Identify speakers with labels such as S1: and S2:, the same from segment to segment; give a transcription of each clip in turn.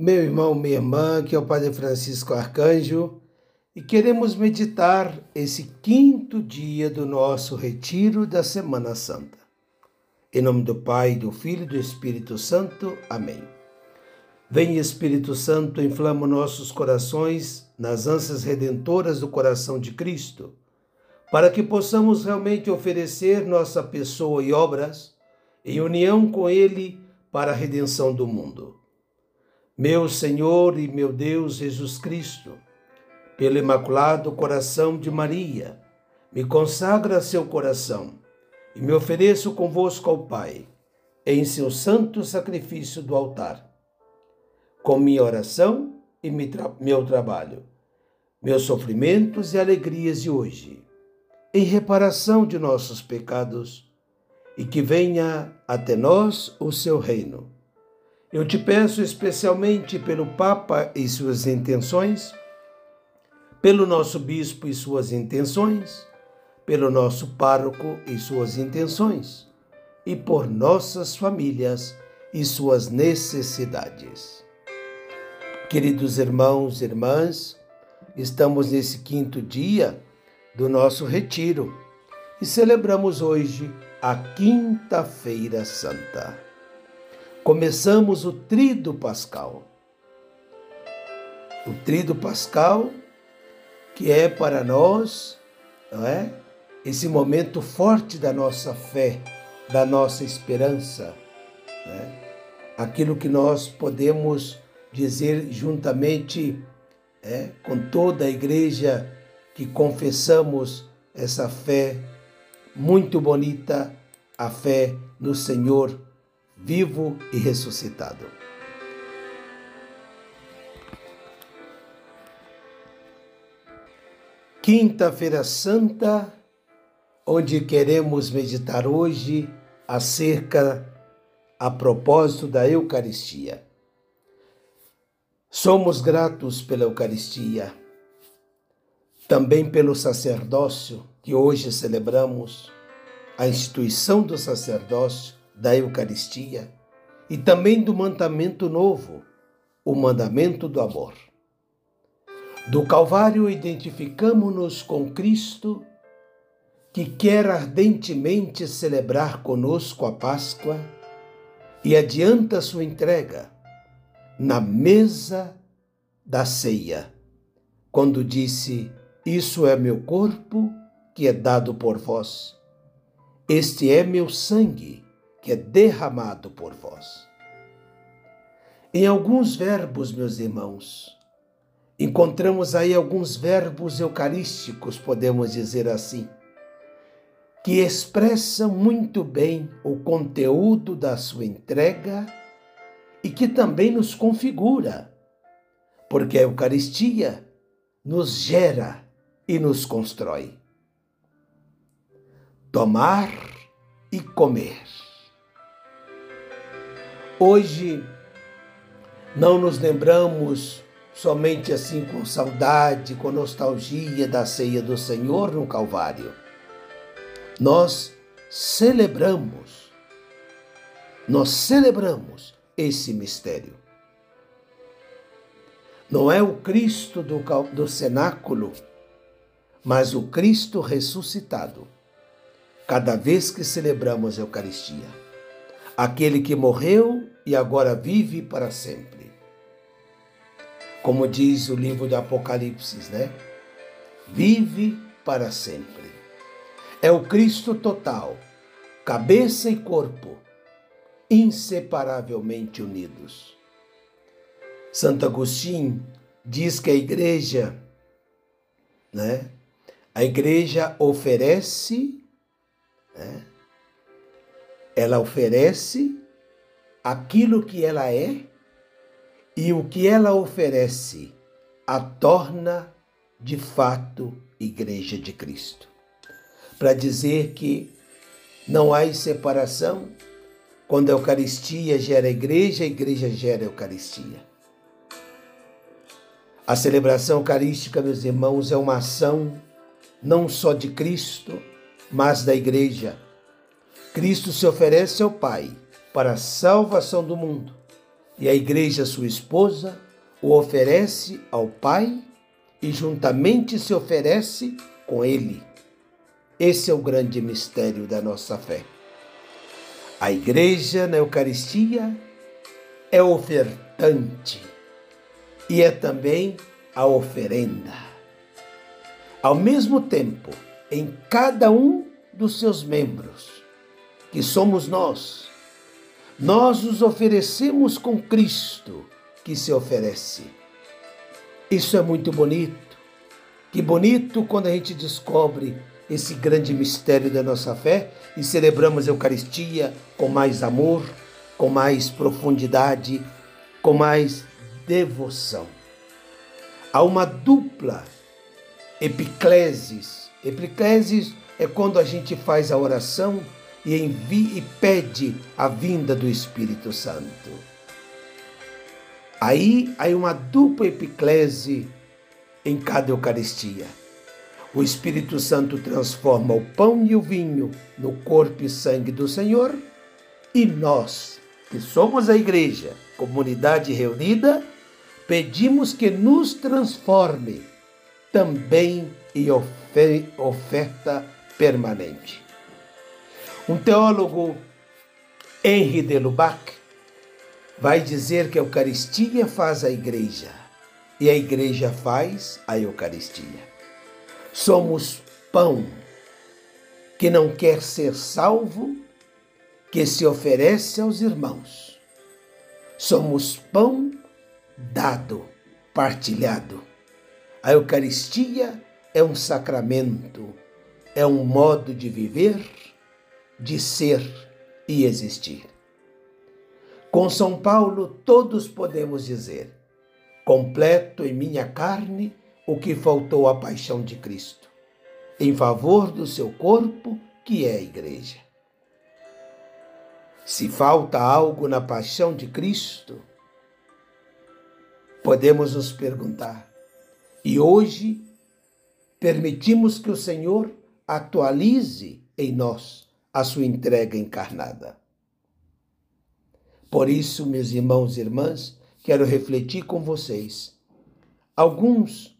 S1: meu irmão, minha irmã, que é o Padre Francisco Arcanjo, e queremos meditar esse quinto dia do nosso retiro da Semana Santa. Em nome do Pai, do Filho e do Espírito Santo. Amém. Vem Espírito Santo, inflama nossos corações nas ânsias redentoras do coração de Cristo, para que possamos realmente oferecer nossa pessoa e obras em união com Ele para a redenção do mundo meu Senhor e meu Deus Jesus Cristo, pelo imaculado coração de Maria, me consagra seu coração e me ofereço convosco ao Pai, em seu santo sacrifício do altar, com minha oração e meu trabalho, meus sofrimentos e alegrias de hoje, em reparação de nossos pecados, e que venha até nós o seu reino eu te peço especialmente pelo Papa e suas intenções, pelo nosso bispo e suas intenções, pelo nosso pároco e suas intenções, e por nossas famílias e suas necessidades. Queridos irmãos e irmãs, estamos nesse quinto dia do nosso retiro e celebramos hoje a Quinta-feira Santa começamos o Trido Pascal. O Trido Pascal, que é para nós, não é? Esse momento forte da nossa fé, da nossa esperança, né? aquilo que nós podemos dizer juntamente é, com toda a igreja que confessamos essa fé muito bonita, a fé no Senhor vivo e ressuscitado. Quinta-feira Santa, onde queremos meditar hoje acerca a propósito da Eucaristia. Somos gratos pela Eucaristia, também pelo sacerdócio que hoje celebramos, a instituição do sacerdócio, da Eucaristia e também do mandamento novo, o mandamento do amor. Do Calvário identificamos-nos com Cristo, que quer ardentemente celebrar conosco a Páscoa e adianta sua entrega na mesa da ceia, quando disse: Isso é meu corpo que é dado por vós. Este é meu sangue que é derramado por vós. Em alguns verbos, meus irmãos, encontramos aí alguns verbos eucarísticos, podemos dizer assim, que expressam muito bem o conteúdo da sua entrega e que também nos configura, porque a Eucaristia nos gera e nos constrói. Tomar e comer. Hoje não nos lembramos somente assim com saudade, com nostalgia da ceia do Senhor no Calvário. Nós celebramos, nós celebramos esse mistério. Não é o Cristo do, do cenáculo, mas o Cristo ressuscitado, cada vez que celebramos a Eucaristia aquele que morreu e agora vive para sempre. Como diz o livro do Apocalipse, né? Vive para sempre. É o Cristo total, cabeça e corpo, inseparavelmente unidos. Santo Agostinho diz que a igreja, né? A igreja oferece, né? ela oferece aquilo que ela é e o que ela oferece a torna de fato Igreja de Cristo. Para dizer que não há separação, quando a Eucaristia gera igreja, a igreja gera a Eucaristia. A celebração eucarística, meus irmãos, é uma ação não só de Cristo, mas da igreja Cristo se oferece ao Pai para a salvação do mundo e a igreja, sua esposa, o oferece ao Pai e juntamente se oferece com Ele. Esse é o grande mistério da nossa fé. A igreja na Eucaristia é ofertante e é também a oferenda. Ao mesmo tempo, em cada um dos seus membros, que somos nós, nós nos oferecemos com Cristo que se oferece. Isso é muito bonito. Que bonito quando a gente descobre esse grande mistério da nossa fé e celebramos a Eucaristia com mais amor, com mais profundidade, com mais devoção. Há uma dupla epiclesis. Epiclesis é quando a gente faz a oração e envia e pede a vinda do Espírito Santo. Aí há uma dupla epiclese em cada Eucaristia. O Espírito Santo transforma o pão e o vinho no corpo e sangue do Senhor, e nós, que somos a igreja, comunidade reunida, pedimos que nos transforme também em oferta permanente. Um teólogo, Henri de Lubac, vai dizer que a Eucaristia faz a igreja e a igreja faz a Eucaristia. Somos pão que não quer ser salvo, que se oferece aos irmãos. Somos pão dado, partilhado. A Eucaristia é um sacramento, é um modo de viver de ser e existir. Com São Paulo, todos podemos dizer: completo em minha carne o que faltou à paixão de Cristo, em favor do seu corpo, que é a Igreja. Se falta algo na paixão de Cristo, podemos nos perguntar, e hoje permitimos que o Senhor atualize em nós a sua entrega encarnada. Por isso, meus irmãos e irmãs, quero refletir com vocês alguns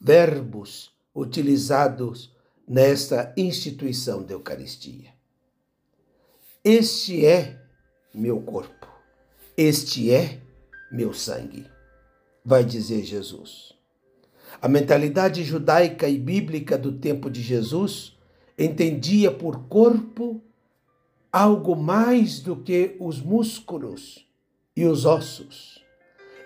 S1: verbos utilizados nesta instituição da Eucaristia. Este é meu corpo, este é meu sangue, vai dizer Jesus. A mentalidade judaica e bíblica do tempo de Jesus entendia por corpo algo mais do que os músculos e os ossos.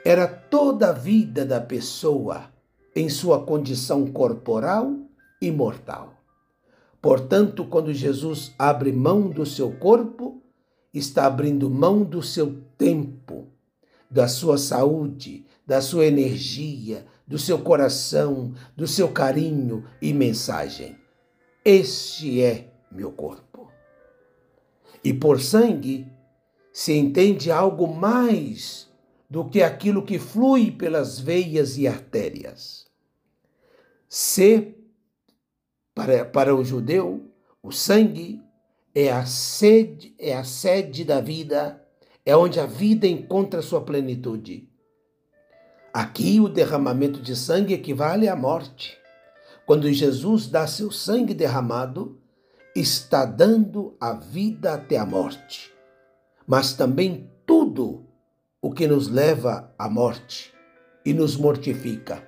S1: Era toda a vida da pessoa em sua condição corporal e mortal. Portanto, quando Jesus abre mão do seu corpo, está abrindo mão do seu tempo, da sua saúde, da sua energia, do seu coração, do seu carinho e mensagem. Este é meu corpo. E por sangue se entende algo mais do que aquilo que flui pelas veias e artérias. Se, para, para o judeu, o sangue é a sede, é a sede da vida, é onde a vida encontra sua plenitude. Aqui o derramamento de sangue equivale à morte. Quando Jesus dá seu sangue derramado, está dando a vida até a morte, mas também tudo o que nos leva à morte e nos mortifica.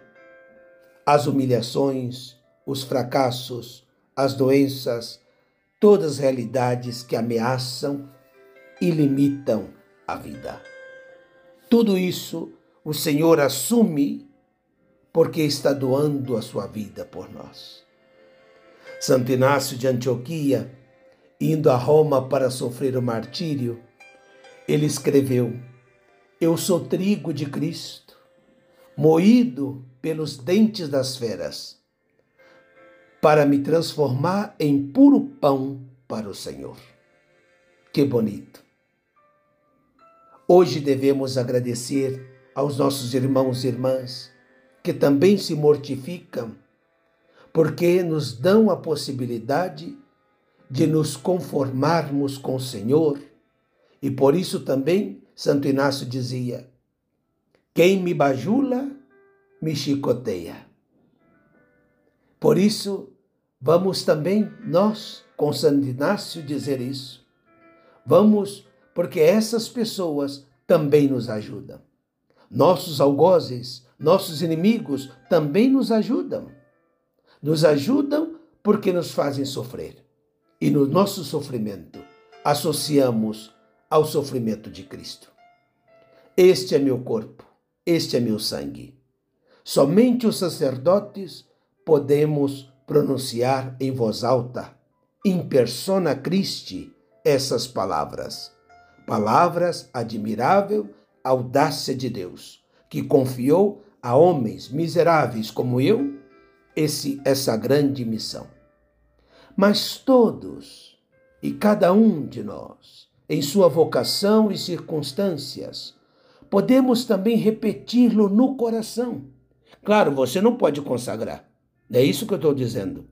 S1: As humilhações, os fracassos, as doenças, todas as realidades que ameaçam e limitam a vida. Tudo isso o Senhor assume porque está doando a sua vida por nós. Santo Inácio de Antioquia, indo a Roma para sofrer o martírio, ele escreveu: Eu sou trigo de Cristo, moído pelos dentes das feras, para me transformar em puro pão para o Senhor. Que bonito! Hoje devemos agradecer aos nossos irmãos e irmãs que também se mortificam, porque nos dão a possibilidade de nos conformarmos com o Senhor e por isso também Santo Inácio dizia: Quem me bajula, me chicoteia. Por isso, vamos também nós, com Santo Inácio, dizer isso. Vamos, porque essas pessoas também nos ajudam. Nossos algozes, nossos inimigos também nos ajudam. Nos ajudam porque nos fazem sofrer. E no nosso sofrimento, associamos ao sofrimento de Cristo. Este é meu corpo, este é meu sangue. Somente os sacerdotes podemos pronunciar em voz alta, in persona Christi, essas palavras. Palavras admirável audácia de Deus, que confiou a homens miseráveis como eu esse, essa grande missão. Mas todos e cada um de nós, em sua vocação e circunstâncias, podemos também repeti-lo no coração. Claro, você não pode consagrar, é isso que eu estou dizendo,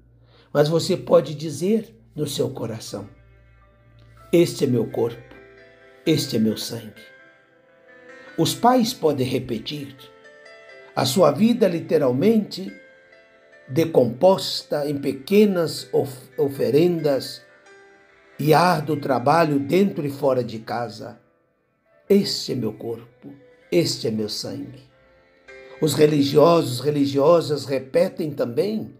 S1: mas você pode dizer no seu coração: Este é meu corpo, este é meu sangue. Os pais podem repetir. A sua vida, literalmente, decomposta em pequenas of oferendas e árduo trabalho dentro e fora de casa. Este é meu corpo, este é meu sangue. Os religiosos, religiosas repetem também,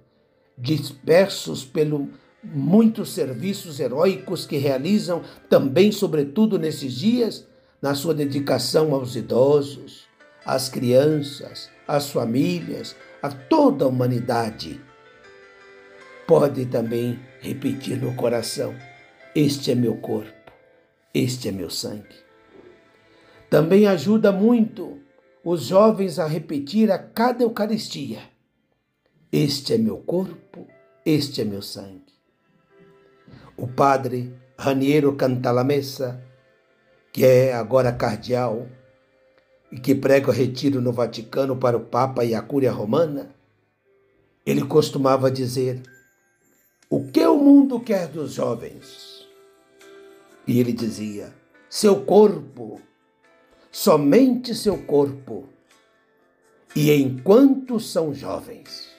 S1: dispersos pelo muitos serviços heróicos que realizam também, sobretudo nesses dias, na sua dedicação aos idosos, às crianças, às famílias, a toda a humanidade. Pode também repetir no coração: Este é meu corpo, este é meu sangue. Também ajuda muito os jovens a repetir a cada Eucaristia: Este é meu corpo, este é meu sangue. O padre Raniero Cantalamessa que é agora cardeal e que prega o retiro no Vaticano para o Papa e a Cúria Romana, ele costumava dizer: O que o mundo quer dos jovens? E ele dizia: Seu corpo, somente seu corpo, e enquanto são jovens.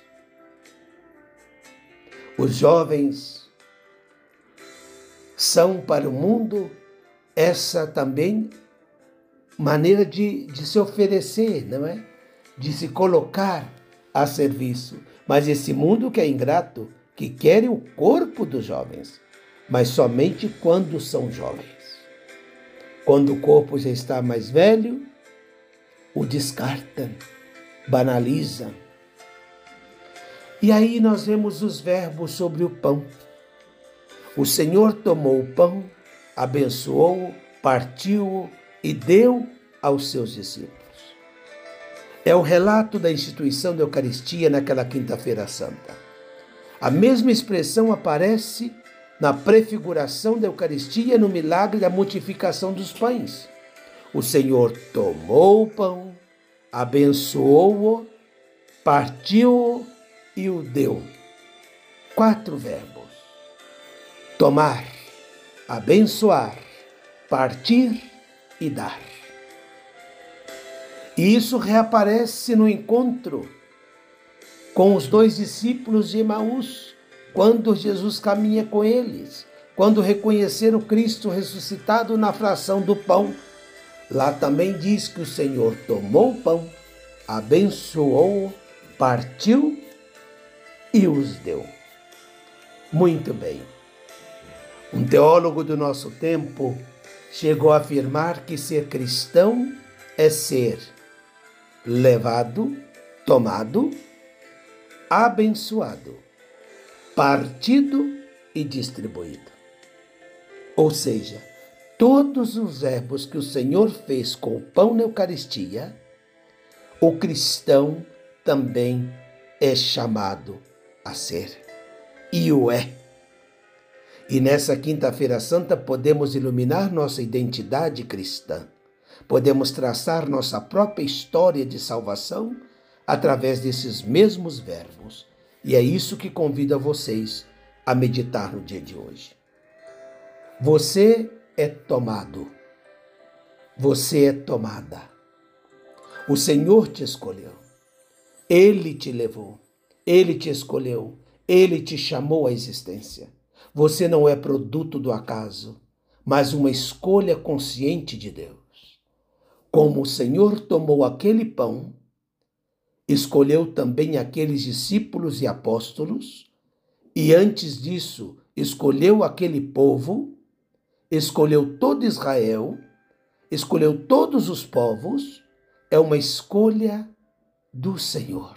S1: Os jovens são para o mundo essa também maneira de, de se oferecer, não é? De se colocar a serviço. Mas esse mundo que é ingrato, que quer o corpo dos jovens, mas somente quando são jovens. Quando o corpo já está mais velho, o descartam, banalizam. E aí nós vemos os verbos sobre o pão. O Senhor tomou o pão, abençoou, partiu e deu aos seus discípulos. É o relato da instituição da Eucaristia naquela Quinta-feira Santa. A mesma expressão aparece na prefiguração da Eucaristia no milagre da multiplicação dos pães. O Senhor tomou o pão, abençoou-o, partiu-o e o deu. Quatro verbos: tomar, abençoar, partir e dar. E isso reaparece no encontro com os dois discípulos de Emaús, quando Jesus caminha com eles, quando reconheceram Cristo ressuscitado na fração do pão. Lá também diz que o Senhor tomou o pão, abençoou, partiu e os deu. Muito bem. Um teólogo do nosso tempo chegou a afirmar que ser cristão é ser levado, tomado, abençoado, partido e distribuído. Ou seja, todos os verbos que o Senhor fez com o pão na Eucaristia, o cristão também é chamado a ser. E o é. E nessa Quinta-feira Santa podemos iluminar nossa identidade cristã. Podemos traçar nossa própria história de salvação através desses mesmos verbos. E é isso que convido a vocês a meditar no dia de hoje. Você é tomado. Você é tomada. O Senhor te escolheu. Ele te levou. Ele te escolheu. Ele te chamou à existência. Você não é produto do acaso, mas uma escolha consciente de Deus. Como o Senhor tomou aquele pão, escolheu também aqueles discípulos e apóstolos, e antes disso, escolheu aquele povo, escolheu todo Israel, escolheu todos os povos, é uma escolha do Senhor.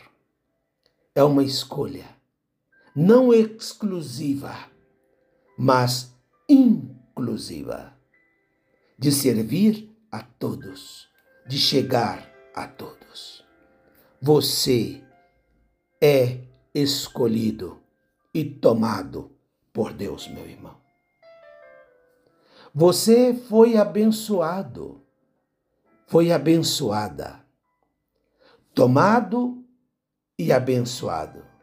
S1: É uma escolha não exclusiva, mas inclusiva, de servir a todos, de chegar a todos. Você é escolhido e tomado por Deus, meu irmão. Você foi abençoado, foi abençoada, tomado e abençoado.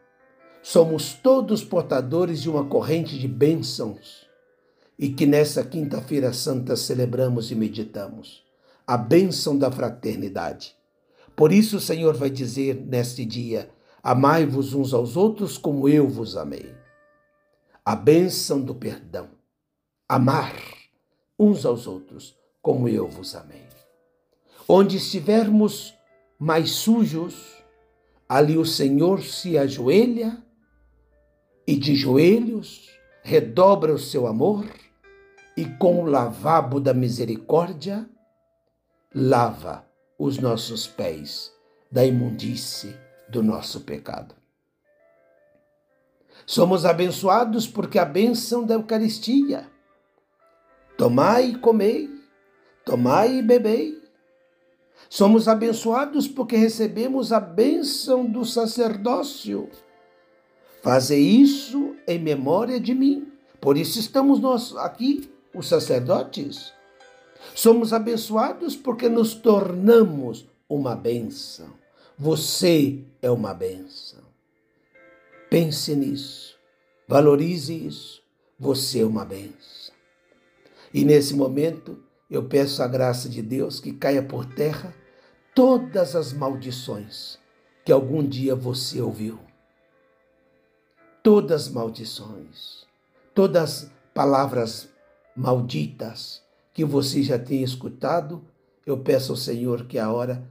S1: Somos todos portadores de uma corrente de bênçãos e que nessa quinta-feira santa celebramos e meditamos a bênção da fraternidade. Por isso o Senhor vai dizer neste dia: Amai-vos uns aos outros como eu vos amei. A bênção do perdão. Amar uns aos outros como eu vos amei. Onde estivermos mais sujos, ali o Senhor se ajoelha e de joelhos redobra o seu amor e com o lavabo da misericórdia lava os nossos pés da imundície do nosso pecado. Somos abençoados porque a bênção da Eucaristia. Tomai e comei, tomai e bebei. Somos abençoados porque recebemos a bênção do sacerdócio. Faze isso em memória de mim. Por isso estamos nós aqui, os sacerdotes. Somos abençoados porque nos tornamos uma bênção. Você é uma bênção. Pense nisso. Valorize isso. Você é uma bênção. E nesse momento, eu peço a graça de Deus que caia por terra todas as maldições que algum dia você ouviu. Todas as maldições, todas as palavras malditas que você já tenha escutado, eu peço ao Senhor que a hora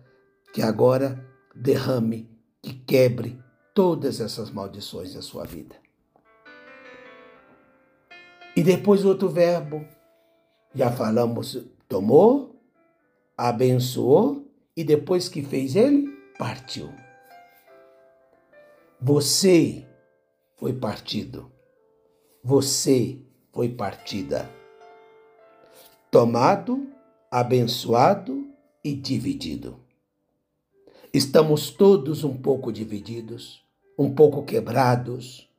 S1: que agora derrame, que quebre todas essas maldições da sua vida. E depois outro verbo, já falamos, tomou, abençoou e depois que fez ele, partiu. Você foi partido. Você foi partida tomado, abençoado e dividido. Estamos todos um pouco divididos, um pouco quebrados,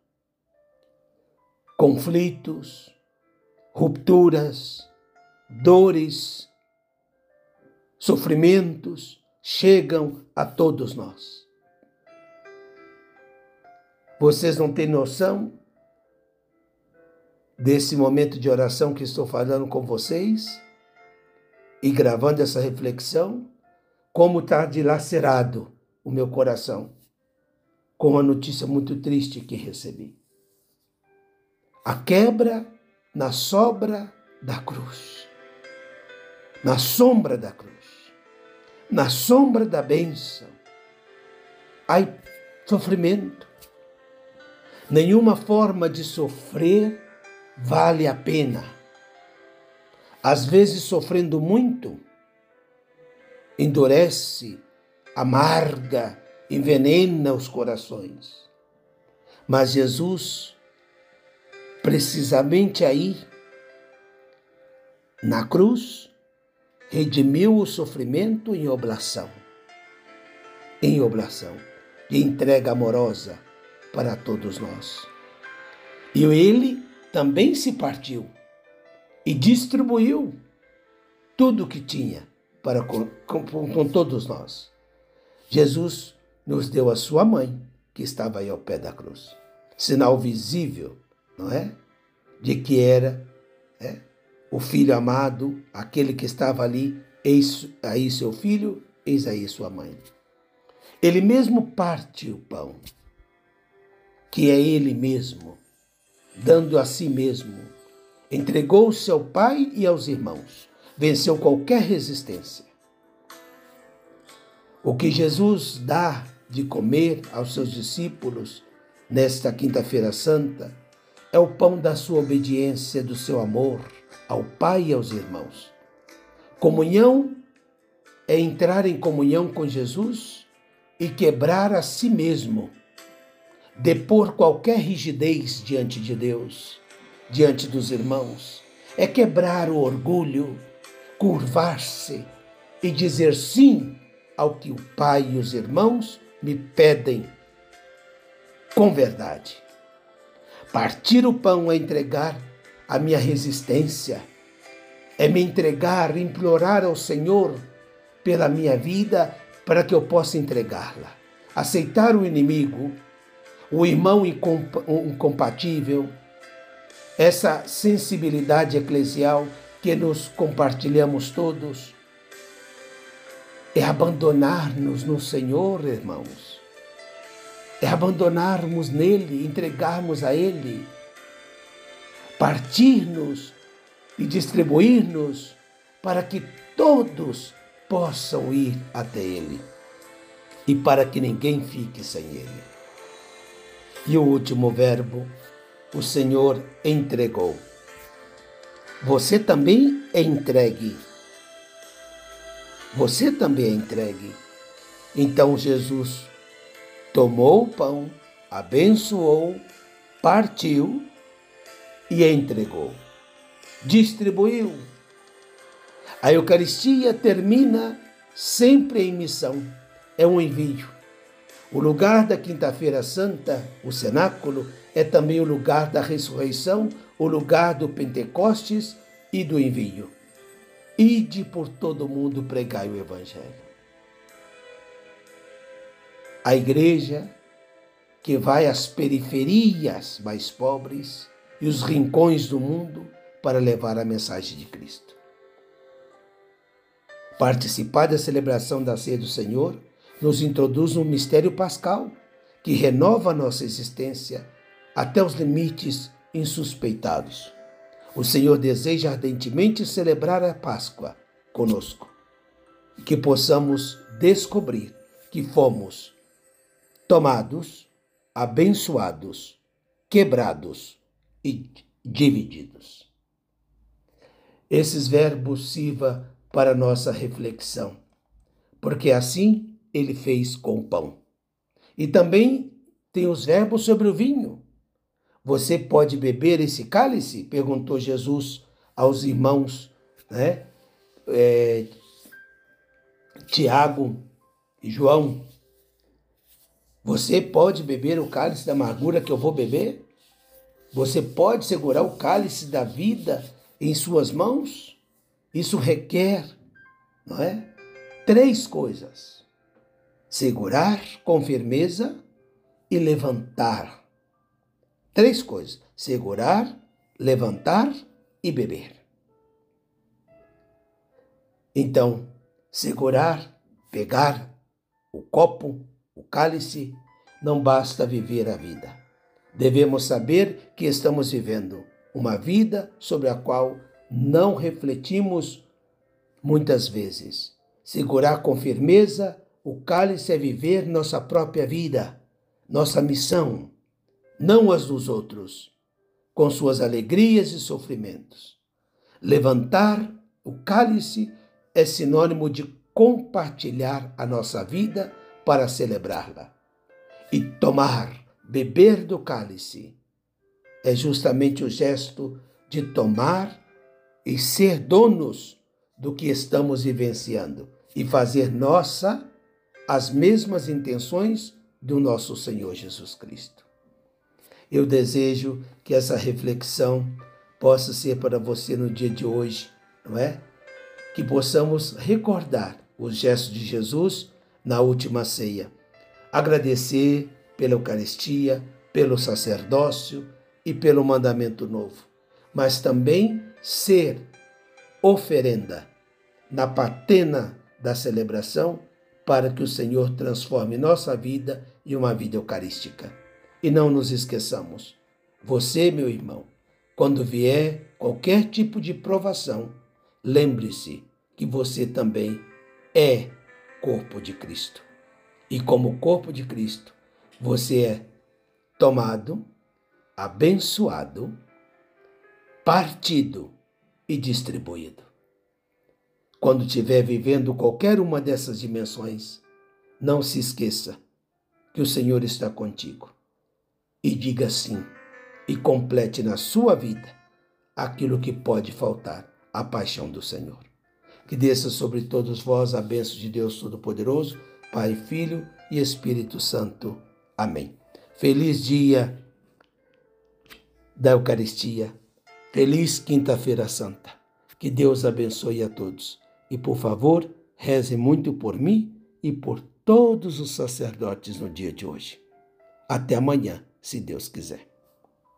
S1: conflitos, rupturas, dores, sofrimentos chegam a todos nós. Vocês não têm noção desse momento de oração que estou falando com vocês e gravando essa reflexão, como está dilacerado o meu coração com uma notícia muito triste que recebi. A quebra na sobra da cruz, na sombra da cruz, na sombra da bênção. Há sofrimento. Nenhuma forma de sofrer vale a pena. Às vezes, sofrendo muito, endurece, amarga, envenena os corações. Mas Jesus, precisamente aí, na cruz, redimiu o sofrimento em oblação. Em oblação, de entrega amorosa para todos nós. E ele também se partiu e distribuiu tudo o que tinha para com, com, com, todos nós. Jesus nos deu a sua mãe, que estava aí ao pé da cruz. Sinal visível, não é? De que era é, o filho amado, aquele que estava ali eis aí seu filho, eis aí sua mãe. Ele mesmo parte o pão, que é ele mesmo, dando a si mesmo. Entregou-se ao pai e aos irmãos, venceu qualquer resistência. O que Jesus dá de comer aos seus discípulos nesta Quinta-feira Santa é o pão da sua obediência, do seu amor ao Pai e aos irmãos. Comunhão é entrar em comunhão com Jesus e quebrar a si mesmo, depor qualquer rigidez diante de Deus, diante dos irmãos. É quebrar o orgulho, curvar-se e dizer sim ao que o Pai e os irmãos me pedem com verdade. Partir o pão é entregar a minha resistência, é me entregar, implorar ao Senhor pela minha vida para que eu possa entregá-la. Aceitar o inimigo, o irmão incompatível, essa sensibilidade eclesial que nos compartilhamos todos, é abandonar-nos no Senhor, irmãos. É abandonarmos nele, entregarmos a ele, partir-nos e distribuir-nos para que todos possam ir até Ele e para que ninguém fique sem Ele. E o último verbo, o Senhor entregou. Você também é entregue. Você também é entregue. Então Jesus tomou o pão, abençoou, partiu e entregou. Distribuiu a Eucaristia termina sempre em missão, é um envio. O lugar da Quinta-feira Santa, o cenáculo, é também o lugar da ressurreição, o lugar do Pentecostes e do envio. Ide por todo mundo pregai o Evangelho. A igreja que vai às periferias mais pobres e os rincões do mundo para levar a mensagem de Cristo. Participar da celebração da ceia do Senhor nos introduz no mistério pascal, que renova nossa existência até os limites insuspeitados. O Senhor deseja ardentemente celebrar a Páscoa conosco, que possamos descobrir que fomos tomados, abençoados, quebrados e divididos. Esses verbos sirva para nossa reflexão, porque assim ele fez com o pão. E também tem os verbos sobre o vinho. Você pode beber esse cálice? perguntou Jesus aos irmãos, né? É, Tiago e João. Você pode beber o cálice da amargura que eu vou beber? Você pode segurar o cálice da vida em suas mãos? Isso requer, não é? Três coisas: segurar com firmeza e levantar. Três coisas: segurar, levantar e beber. Então, segurar, pegar o copo, o cálice, não basta viver a vida. Devemos saber que estamos vivendo uma vida sobre a qual não refletimos muitas vezes. Segurar com firmeza o cálice é viver nossa própria vida, nossa missão, não as dos outros, com suas alegrias e sofrimentos. Levantar o cálice é sinônimo de compartilhar a nossa vida para celebrá-la. E tomar, beber do cálice, é justamente o gesto de tomar e ser donos do que estamos vivenciando e fazer nossa as mesmas intenções do nosso Senhor Jesus Cristo. Eu desejo que essa reflexão possa ser para você no dia de hoje, não é? Que possamos recordar os gestos de Jesus na última ceia. Agradecer pela Eucaristia, pelo sacerdócio e pelo mandamento novo, mas também ser oferenda na patena da celebração, para que o Senhor transforme nossa vida em uma vida eucarística. E não nos esqueçamos, você, meu irmão, quando vier qualquer tipo de provação, lembre-se que você também é corpo de Cristo. E como corpo de Cristo, você é tomado, abençoado, partido e distribuído. Quando estiver vivendo qualquer uma dessas dimensões, não se esqueça que o Senhor está contigo. E diga sim e complete na sua vida aquilo que pode faltar a paixão do Senhor. Que desça sobre todos vós a bênção de Deus Todo-Poderoso, Pai, Filho e Espírito Santo. Amém. Feliz dia da Eucaristia. Feliz Quinta-feira Santa. Que Deus abençoe a todos. E por favor, reze muito por mim e por todos os sacerdotes no dia de hoje. Até amanhã, se Deus quiser.